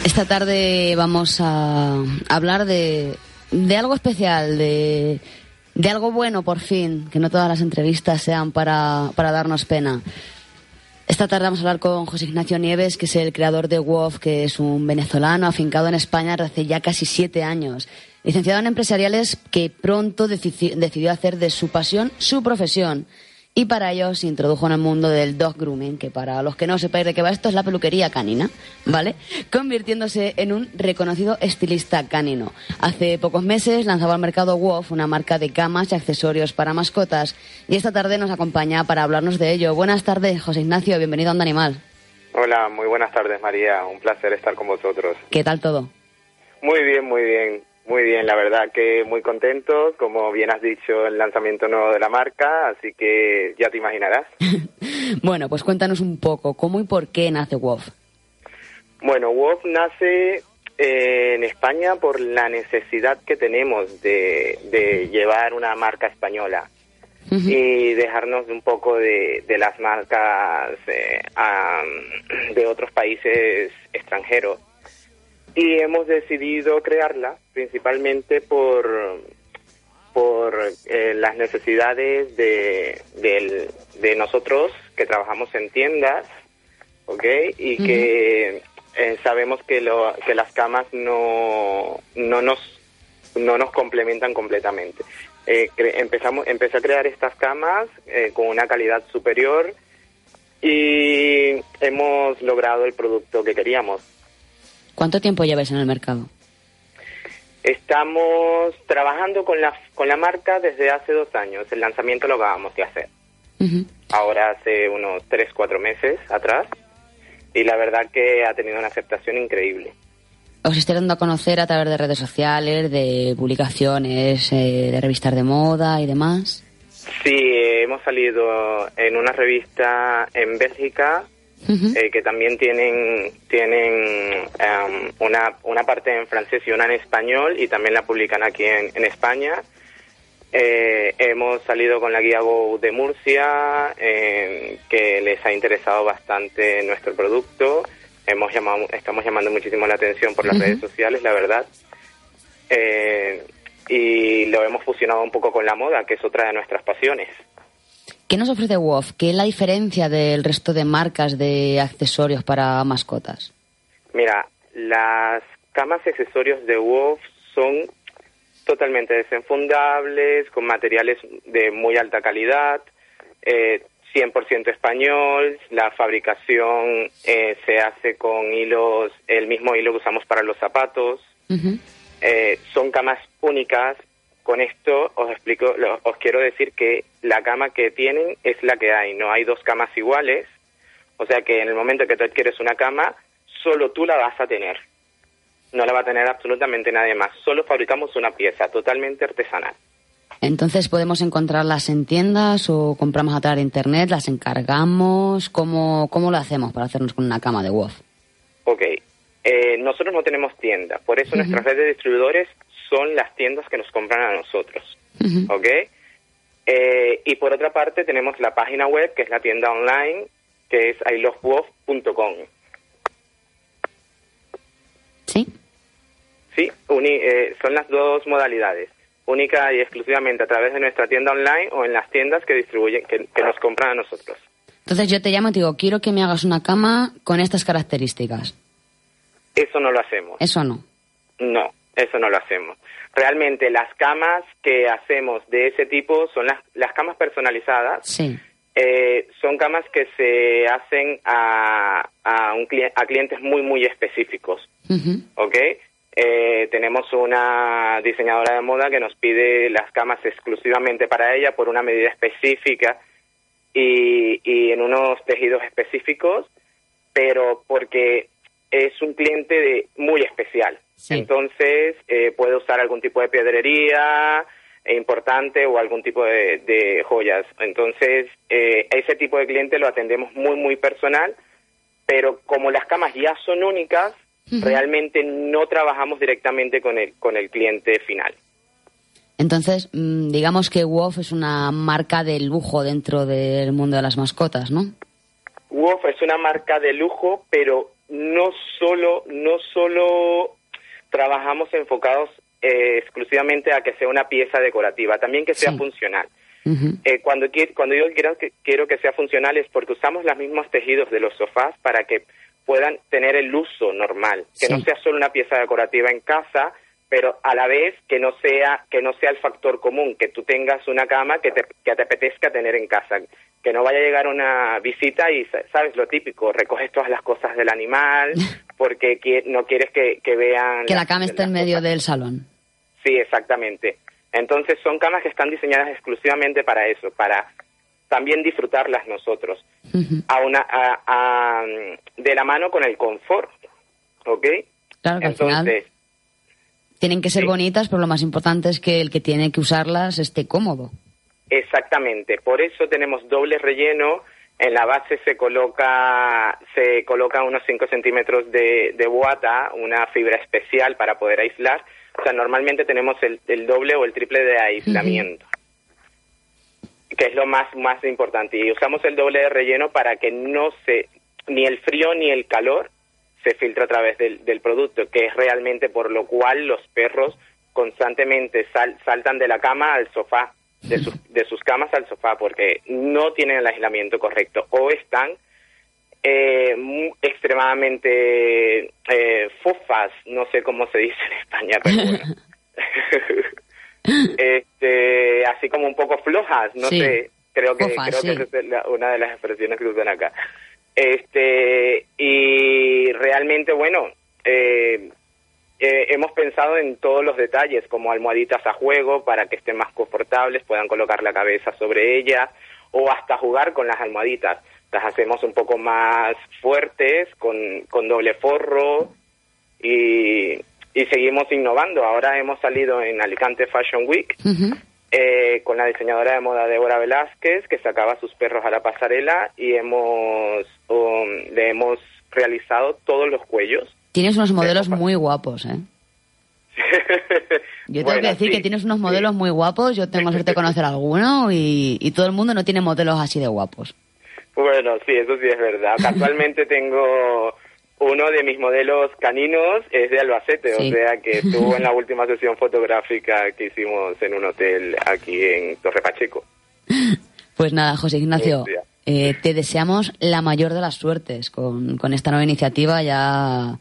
Esta tarde vamos a hablar de, de algo especial, de, de algo bueno por fin, que no todas las entrevistas sean para, para darnos pena. Esta tarde vamos a hablar con José Ignacio Nieves, que es el creador de WOF, que es un venezolano afincado en España desde hace ya casi siete años. Licenciado en empresariales que pronto decidió hacer de su pasión su profesión. Y para ello se introdujo en el mundo del dog grooming, que para los que no sepáis de qué va esto es la peluquería canina, ¿vale? Convirtiéndose en un reconocido estilista canino. Hace pocos meses lanzaba al mercado WOF, una marca de camas y accesorios para mascotas, y esta tarde nos acompaña para hablarnos de ello. Buenas tardes, José Ignacio, bienvenido a Onda Animal. Hola, muy buenas tardes María, un placer estar con vosotros. ¿Qué tal todo? Muy bien, muy bien, muy bien, la verdad que muy contentos, como bien has dicho, el lanzamiento nuevo de la marca, así que ya te imaginarás. Bueno, pues cuéntanos un poco, ¿cómo y por qué nace WOF? Bueno, WOF nace eh, en España por la necesidad que tenemos de, de llevar una marca española y dejarnos un poco de, de las marcas eh, de otros países extranjeros. Y hemos decidido crearla principalmente por, por eh, las necesidades de, del- de nosotros que trabajamos en tiendas, ¿ok? Y que eh, sabemos que, lo, que las camas no, no, nos, no nos complementan completamente. Eh, empezamos, empecé a crear estas camas eh, con una calidad superior y hemos logrado el producto que queríamos. ¿Cuánto tiempo lleváis en el mercado? Estamos trabajando con la, con la marca desde hace dos años. El lanzamiento lo acabamos de hacer. Ahora hace unos tres, cuatro meses atrás. Y la verdad que ha tenido una aceptación increíble. Os estáis dando a conocer a través de redes sociales, de publicaciones, eh, de revistas de moda y demás. Sí, hemos salido en una revista en Bélgica eh, que también tienen tienen em, una, una parte en francés y una en español y también la publican aquí en, en España. Eh, hemos salido con la guía Go de Murcia, em, que les ha interesado bastante nuestro producto. Hemos llamado, estamos llamando muchísimo la atención por las redes sociales, la verdad. Eh, y lo hemos fusionado un poco con la moda, que es otra de nuestras pasiones. ¿Qué nos ofrece WOF? ¿Qué es la diferencia del resto de marcas de accesorios para mascotas? Mira, las camas y accesorios de WOF son totalmente desenfundables, con materiales de muy alta calidad, eh, 100% español, la fabricación eh, se hace con hilos, el mismo hilo que usamos para los zapatos, eh, son camas únicas. Con esto os explico, lo- os quiero decir que la cama que tienen es la que hay, no hay dos camas iguales. O sea que en el momento que tú adquieres una cama, solo tú la vas a tener. No la va a tener absolutamente nadie más. Solo fabricamos una pieza totalmente artesanal. Entonces, ¿podemos encontrarlas en tiendas o compramos a través de internet? ¿Las encargamos? ¿Cómo, cómo lo hacemos para hacernos con una cama de WOF? Ok, eh, nosotros no tenemos tienda, por eso nuestras redes de distribuidores son las tiendas que nos compran a nosotros. ¿Ok? Eh, y por otra parte tenemos la página web, que es la tienda online, que es ilovewolf.com. ¿Sí? Sí, uni- eh, son las dos modalidades, única y exclusivamente a través de nuestra tienda online o en las tiendas que distribuyen, que, que nos compran a nosotros. Entonces yo te llamo y te digo, quiero que me hagas una cama con estas características. Eso no lo hacemos. Eso no. No, eso no lo hacemos. Realmente las camas que hacemos de ese tipo son las, las camas personalizadas. Sí. Eh, son camas que se hacen a, a, un cli- a clientes muy, muy específicos. ¿ok? Eh, tenemos una diseñadora de moda que nos pide las camas exclusivamente para ella por una medida específica y, y en unos tejidos específicos, pero porque es un cliente de- muy especial. Entonces eh, puede usar algún tipo de piedrería importante o algún tipo de, de joyas. Entonces eh, ese tipo de cliente lo atendemos muy, muy personal, pero como las camas ya son únicas, realmente no trabajamos directamente con el, con el cliente final. Entonces, mm, digamos que WOF es una marca de lujo dentro del mundo de las mascotas, ¿no? Wolf es una marca de lujo, pero no solo, no solo trabajamos enfocados eh, exclusivamente a que sea una pieza decorativa, también que sea funcional. Eh, cuando, cuando yo quiero que, quiero que sea funcional es porque usamos los mismos tejidos de los sofás para que puedan tener el uso normal, que no sea solo una pieza decorativa en casa, pero a la vez que no sea que no sea el factor común, que tú tengas una cama que te, que te apetezca tener en casa, que no vaya a llegar una visita y sa- sabes lo típico, recoges todas las cosas del animal porque no quieres que, que vean Que la cama esté en medio del salón. Sí, exactamente. Entonces son camas que están diseñadas exclusivamente para eso, para también disfrutarlas nosotros, a una, a- a, de la mano con el confort, ¿ok? Claro que al final Entonces, tienen que ser bonitas, pero lo más importante es que el que tiene que usarlas esté cómodo. Exactamente. Por eso tenemos doble relleno. En la base se coloca se coloca unos 5 centímetros de, de boata, una fibra especial para poder aislar. O sea, normalmente tenemos el, el doble o el triple de aislamiento. que es lo más más importante y usamos el doble de relleno para que no se ni el frío ni el calor se filtre a través del, del producto que es realmente por lo cual los perros constantemente sal- saltan de la cama al sofá de sus, de sus camas al sofá porque no tienen el aislamiento correcto o están eh, extremadamente eh, fofas no sé cómo se dice en España pero bueno este, así como un poco flojas, no Sí. sé, creo que creo sí. que esa es la- una de las expresiones que usan acá. Este, y realmente, bueno, eh, eh, hemos pensado en todos los detalles, como almohaditas a juego para que estén más confortables, puedan colocar la cabeza sobre ellas, o hasta jugar con las almohaditas. Las hacemos un poco más fuertes, con, con doble forro, y, y seguimos innovando. Ahora hemos salido en Alicante Fashion Week eh, con la diseñadora de moda Débora Velázquez, que sacaba sus perros a la pasarela y hemos um, le hemos realizado todos los cuellos. Tienes unos modelos muy guapos, ¿eh? Yo tengo Bueno, que decir sí, que tienes unos modelos muy guapos. Yo tengo suerte de conocer alguno y, y todo el mundo no tiene modelos así de guapos. Bueno, sí, eso sí es verdad. Casualmente tengo uno de mis modelos caninos, es de Albacete, Sí. o sea que estuvo en la última sesión fotográfica que hicimos en un hotel aquí en Torre Pacheco. Pues nada, José Ignacio, eh, te deseamos la mayor de las suertes con, con esta nueva iniciativa. Ya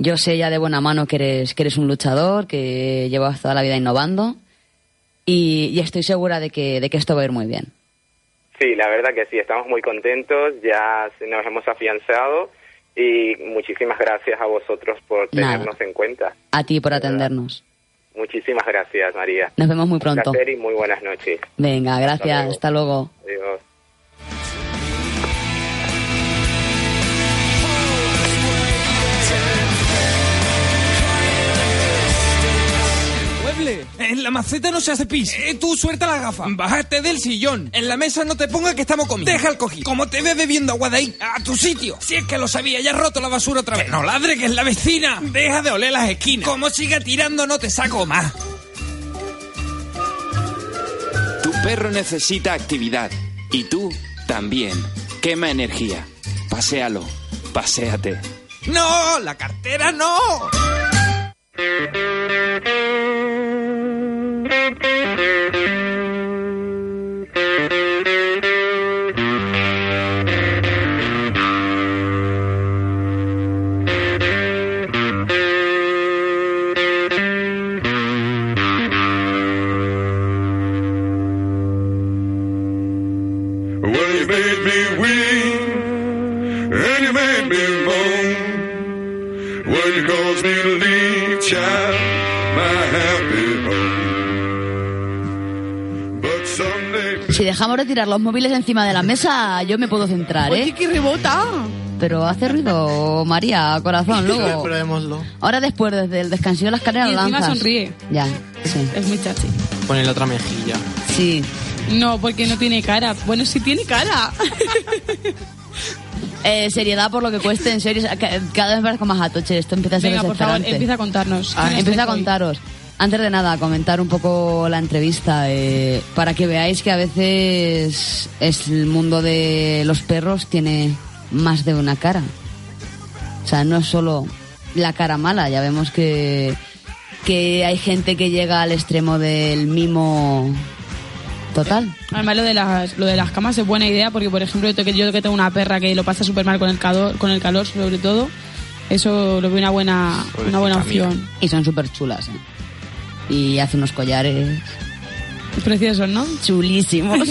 Yo sé ya de buena mano que eres, que eres un luchador, que llevas toda la vida innovando y, y estoy segura de que, de que esto va a ir muy bien. Sí, la verdad que sí, estamos muy contentos, ya nos hemos afianzado y muchísimas gracias a vosotros por Nada. tenernos en cuenta. A ti por atendernos. Muchísimas gracias, María. Nos vemos muy Un pronto. placer y muy buenas noches. Venga, gracias. Hasta luego. Adiós. En la maceta no se hace pis. Eh, tú suelta la gafa. Bájate del sillón. En la mesa no te pongas que estamos comiendo. Deja el cojín. Como te ves bebiendo agua de ahí, a tu sitio. Si es que lo sabía, ya has roto la basura otra vez. Que no ladre, que es la vecina. Deja de oler las esquinas. Como siga tirando, no te saco más. Tu perro necesita actividad. Y tú también. Quema energía. Paséalo. Paséate. No, la cartera no. Dejamos de tirar los móviles encima de la mesa, yo me puedo centrar, ¿eh? Oye, que rebota. Pero hace ruido, María, corazón, luego. Probémoslo. Ahora después, desde el descansillo de la escalera, Y encima lanzas. sonríe. Ya, sí. Es muy chachi. Pone la otra mejilla. Sí. No, porque no tiene cara. Bueno, sí tiene cara. Eh, seriedad por lo que cueste, en serio. ca- Cada vez parezco más atoche. Esto empieza a ser Venga, por favor, desesperante. empieza a contarnos. Ah, ¿Quién es empieza a contaros. Antes de nada, comentar un poco la entrevista eh, para que veáis que a veces es el mundo de los perros tiene más de una cara. O sea, no es solo la cara mala, ya vemos que, que hay gente que llega al extremo del mimo total. Además, lo de, las, lo de las camas es buena idea porque, por ejemplo, yo que, yo que tengo una perra que lo pasa súper mal con el, calor, con el calor, sobre todo, eso lo veo una buena, una buena opción. Y son súper chulas, ¿eh? Y hace unos collares Preciosos, ¿no? chulísimos.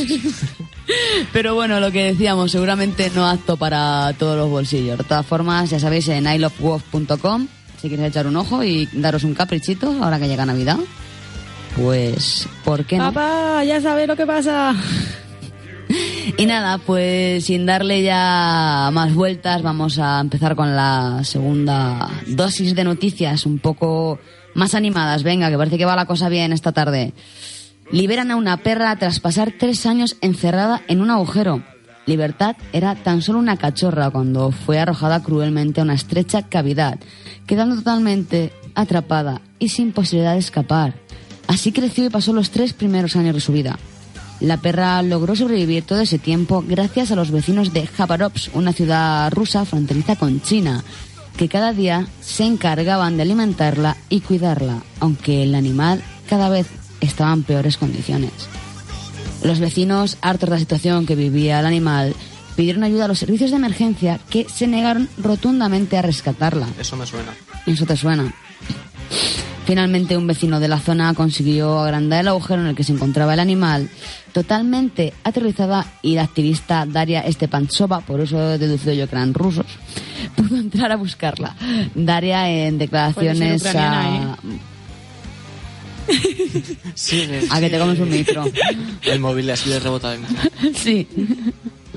Pero bueno, lo que decíamos, seguramente no apto para todos los bolsillos. De todas formas, ya sabéis, en ilovewolf.com, si queréis echar un ojo y daros un caprichito ahora que llega Navidad, pues, ¿por qué no? Papá, ya sabes lo que pasa. Y nada, pues sin darle ya más vueltas, vamos a empezar con la segunda dosis de noticias, un poco más animadas. Venga, que parece que va la cosa bien esta tarde. Liberan a una perra tras pasar tres años encerrada en un agujero. Libertad era tan solo una cachorra cuando fue arrojada cruelmente a una estrecha cavidad, quedando totalmente atrapada y sin posibilidad de escapar. Así creció y pasó los tres primeros años de su vida. La perra logró sobrevivir todo ese tiempo gracias a los vecinos de Khabarovsk, una ciudad rusa fronteriza con China, que cada día se encargaban de alimentarla y cuidarla, aunque el animal cada vez estaba en peores condiciones. Los vecinos, hartos de la situación que vivía el animal, pidieron ayuda a los servicios de emergencia que se negaron rotundamente a rescatarla. Eso me suena. Eso te suena. Finalmente un vecino de la zona consiguió agrandar el agujero en el que se encontraba el animal, totalmente aterrorizada y la activista Daria Stepantsova, por eso he deducido yo que eran rusos, pudo entrar a buscarla. Daria en declaraciones a... Sigue. A que te comes un micro. El móvil así de rebota de mí. sí.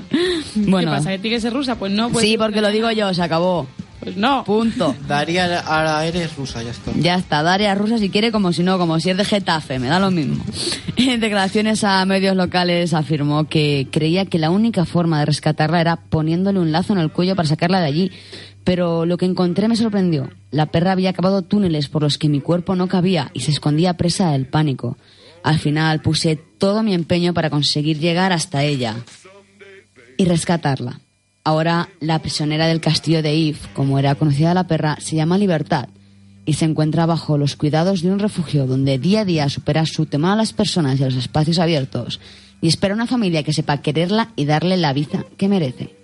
¿Qué Bueno. pasa? ¿Que tiene que ser rusa? Pues no. Pues Sí, porque lo digo yo, se acabó. Pues no. Punto. Daria, ahora eres rusa, ya está. Ya está, Daria rusa si quiere, como si no, como si es de Getafe, me da lo mismo. En declaraciones a medios locales afirmó que creía que la única forma de rescatarla era poniéndole un lazo en el cuello para sacarla de allí. Pero lo que encontré me sorprendió. La perra había acabado túneles por los que mi cuerpo no cabía y se escondía presa del pánico. Al final puse todo mi empeño para conseguir llegar hasta ella y rescatarla. Ahora la prisionera del castillo de If, como era conocida la perra, se llama Libertad y se encuentra bajo los cuidados de un refugio donde día a día supera su temor a las personas y a los espacios abiertos y espera una familia que sepa quererla y darle la vida que merece.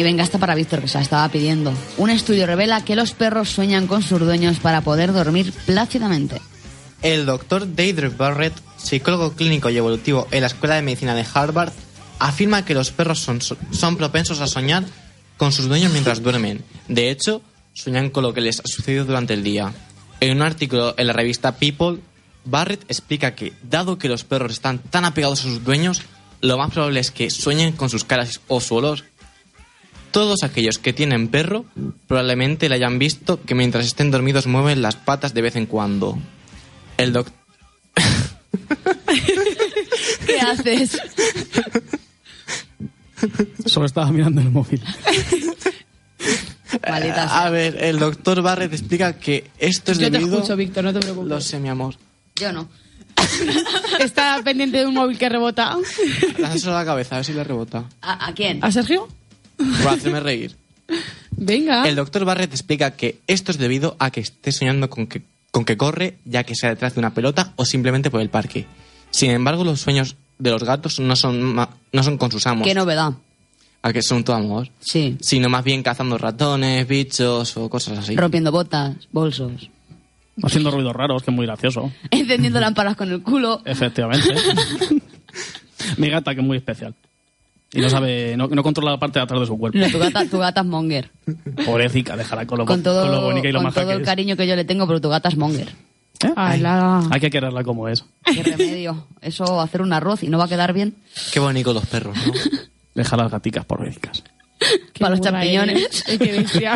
Y venga, hasta para Víctor, que se la estaba pidiendo. Un estudio revela que los perros sueñan con sus dueños para poder dormir plácidamente. El doctor Deidre Barrett, psicólogo clínico y evolutivo en la Escuela de Medicina de Harvard, afirma que los perros son, son propensos a soñar con sus dueños mientras duermen. De hecho, sueñan con lo que les ha sucedido durante el día. En un artículo en la revista People, Barrett explica que, dado que los perros están tan apegados a sus dueños, lo más probable es que sueñen con sus caras o su olor. Todos aquellos que tienen perro probablemente le hayan visto que mientras estén dormidos mueven las patas de vez en cuando. El doctor... ¿Qué haces? Solo estaba mirando el móvil. Maldita A ver, el doctor Barrett explica que esto es Yo te debido... escucho, Víctor, no te preocupes. Lo sé, mi amor. Yo no. Está pendiente de un móvil que rebota. Lánzaselo a la cabeza, a ver si le rebota. ¿A, a quién? ¿A Sergio? Va a hacerme reír. Venga. El doctor Barrett explica que esto es debido a que esté soñando con que, con que corre, ya que sea detrás de una pelota o simplemente por el parque. Sin embargo, los sueños de los gatos no son, ma- no son con sus amos, Qué novedad. a que son todo amor, Sí. sino más bien cazando ratones, bichos o cosas así. Rompiendo botas, bolsos. Haciendo ruidos raros, que es muy gracioso. Encendiendo lámparas con el culo. Efectivamente. Mi gata, que es muy especial. Y no sabe, no, no controla la parte de atrás de su cuerpo. No, tu gata, tu gata es monger. Pobrecita, déjala con lo, Con todo, con lo bonita y lo con todo que el es. cariño que yo le tengo, pero tu gata es monger. ¿Eh? Ala. Hay que quererla como es. Qué remedio. Eso, hacer un arroz y no va a quedar bien. Qué bonito los perros, ¿no? Deja las gaticas por. Para los champiñones. Ay, qué bestia.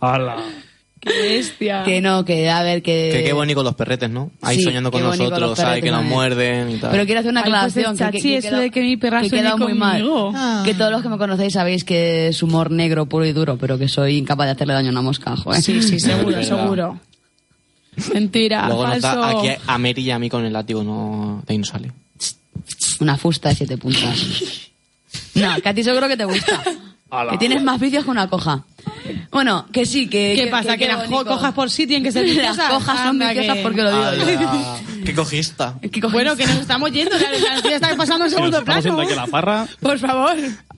¡Hala! qué bestia. Que no, que a ver, que... que qué bonito los perretes, ¿no? Ahí Sí, soñando con nosotros, los perretes que nos muerden y tal. Pero quiero hacer una Ay, pues aclaración. que- que, eso de que mi perra que queda muy mal. Que todos los que me conocéis sabéis que es humor negro puro y duro, pero que soy incapaz de hacerle daño a una mosca, joder. Sí, sí, seguro, seguro. Mentira, Luego nos falso. da aquí a Mary y a mí con el látigo, no, de ahí no sale. Una fusta de siete puntas. No, que a ti seguro que te gusta. Que tienes más vicios que una coja. Bueno, que sí, que... ¿Qué pasa? ¿Que las bonito. cojas por sí tienen que ser Las cojas son Anda, viciosas que- porque lo digo yo. Ala, ¡Qué cogista! ¿Qué coges? Bueno, que nos estamos yendo, la la noticia está pasando en nos segundo estamos plano. haciendo aquí la parra, Por favor.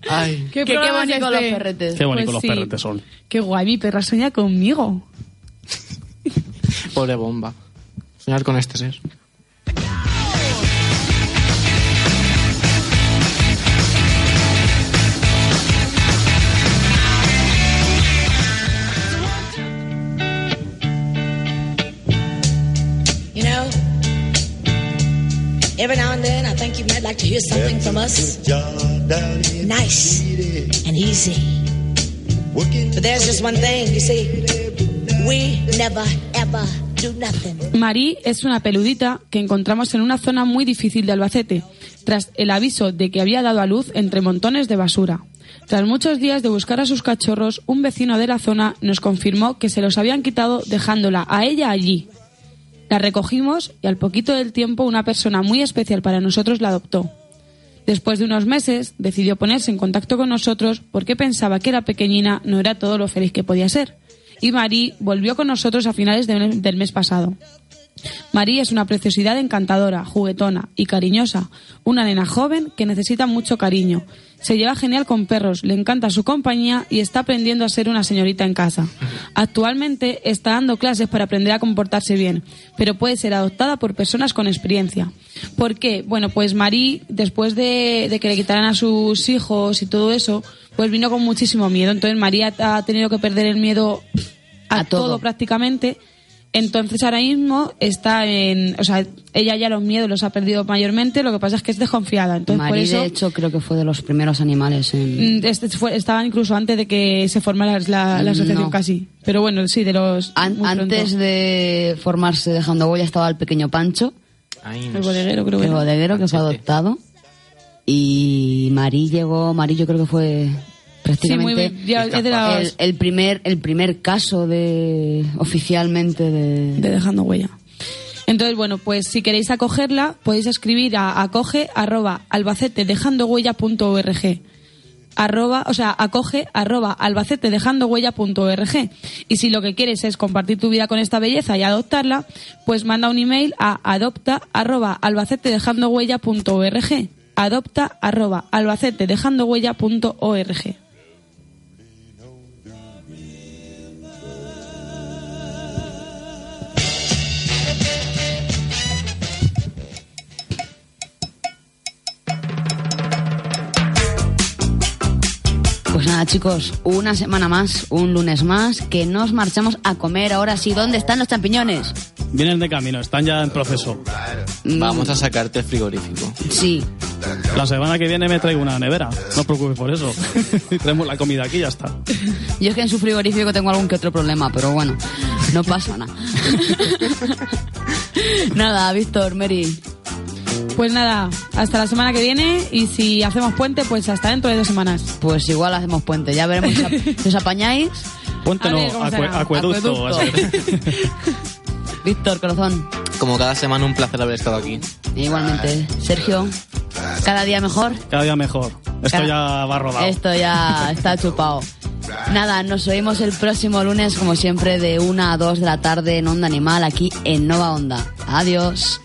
Ay, Que ¿Qué, qué programa es bonito los este? perretes. qué bonitos Pues los sí. perretes son. Qué guay, mi perra sueña conmigo. pobre bomba. Soñar con este ser. Every now and then I think you might like to hear something from us. Nice and easy. But there's just one thing, you see, we never ever do nothing. Marí es una peludita que encontramos en una zona muy difícil de Albacete, tras el aviso de que había dado a luz entre montones de basura. Tras muchos días de buscar a sus cachorros, un vecino de la zona nos confirmó que se los habían quitado dejándola a ella allí. La recogimos y al poquito del tiempo una persona muy especial para nosotros la adoptó. Después de unos meses decidió ponerse en contacto con nosotros porque pensaba que la pequeñina no era todo lo feliz que podía ser. Y Marí volvió con nosotros a finales de- del mes pasado. Marí es una preciosidad encantadora, juguetona y cariñosa, una nena joven que necesita mucho cariño. Se lleva genial con perros, le encanta su compañía y está aprendiendo a ser una señorita en casa. Actualmente está dando clases para aprender a comportarse bien, pero puede ser adoptada por personas con experiencia. ¿Por qué? Bueno, pues Marí, después de, de que le quitaran a sus hijos y todo eso, pues vino con muchísimo miedo. Entonces María ha tenido que perder el miedo a, A todo. todo prácticamente. Entonces ahora mismo está en, o sea, ella ya los miedos los ha perdido mayormente, lo que pasa es que es desconfiada. Entonces por Marí, eso de hecho, creo que fue de los primeros animales en... mm, este fue- estaba incluso antes de que se formara la, la asociación No. casi. Pero bueno, sí, de los An- antes de formarse dejando huella estaba el pequeño Pancho, Ay, el bodeguero creo que el bodeguero que fue adoptado. Y Marí llegó, Marí yo creo que fue prácticamente Sí, muy- ya es de las- el, el primer el primer caso de oficialmente de, de dejando huella. Entonces, bueno, pues si queréis acogerla, podéis escribir a acoge arroba albacetedejandohuella.org. Arroba, o sea, acoge arroba albacetedejandohuella.org. Y si lo que quieres es compartir tu vida con esta belleza y adoptarla, pues manda un email a adopta arroba albacetedejandohuella.org. Adopta arroba albacetedejandohuella.org. Pues nada, chicos, una semana más, un lunes más, que nos marchamos a comer. Ahora sí, ¿dónde están los champiñones? Vienen de camino, están ya en proceso. Vamos a sacarte el frigorífico. Sí. La semana que viene me traigo una nevera. No os preocupes por eso. Traemos la comida aquí y ya está. Yo es que en su frigorífico tengo algún que otro problema, pero bueno, no pasa nada. nada, Víctor, Mary. Pues nada, hasta la semana que viene y si hacemos puente, pues hasta dentro de dos semanas. Pues igual hacemos puente, ya veremos si ap- si os apañáis. Puente A no, acue- acueducto. Víctor, corazón. Como cada semana, un placer haber estado aquí. Igualmente. Sergio, cada día mejor. Cada día mejor. Esto Cada- ya va rodado. Esto ya está chupado. Nada, nos oímos el próximo lunes, como siempre, de 1 a 2 de la tarde en Onda Animal, aquí en Nova Onda. Adiós.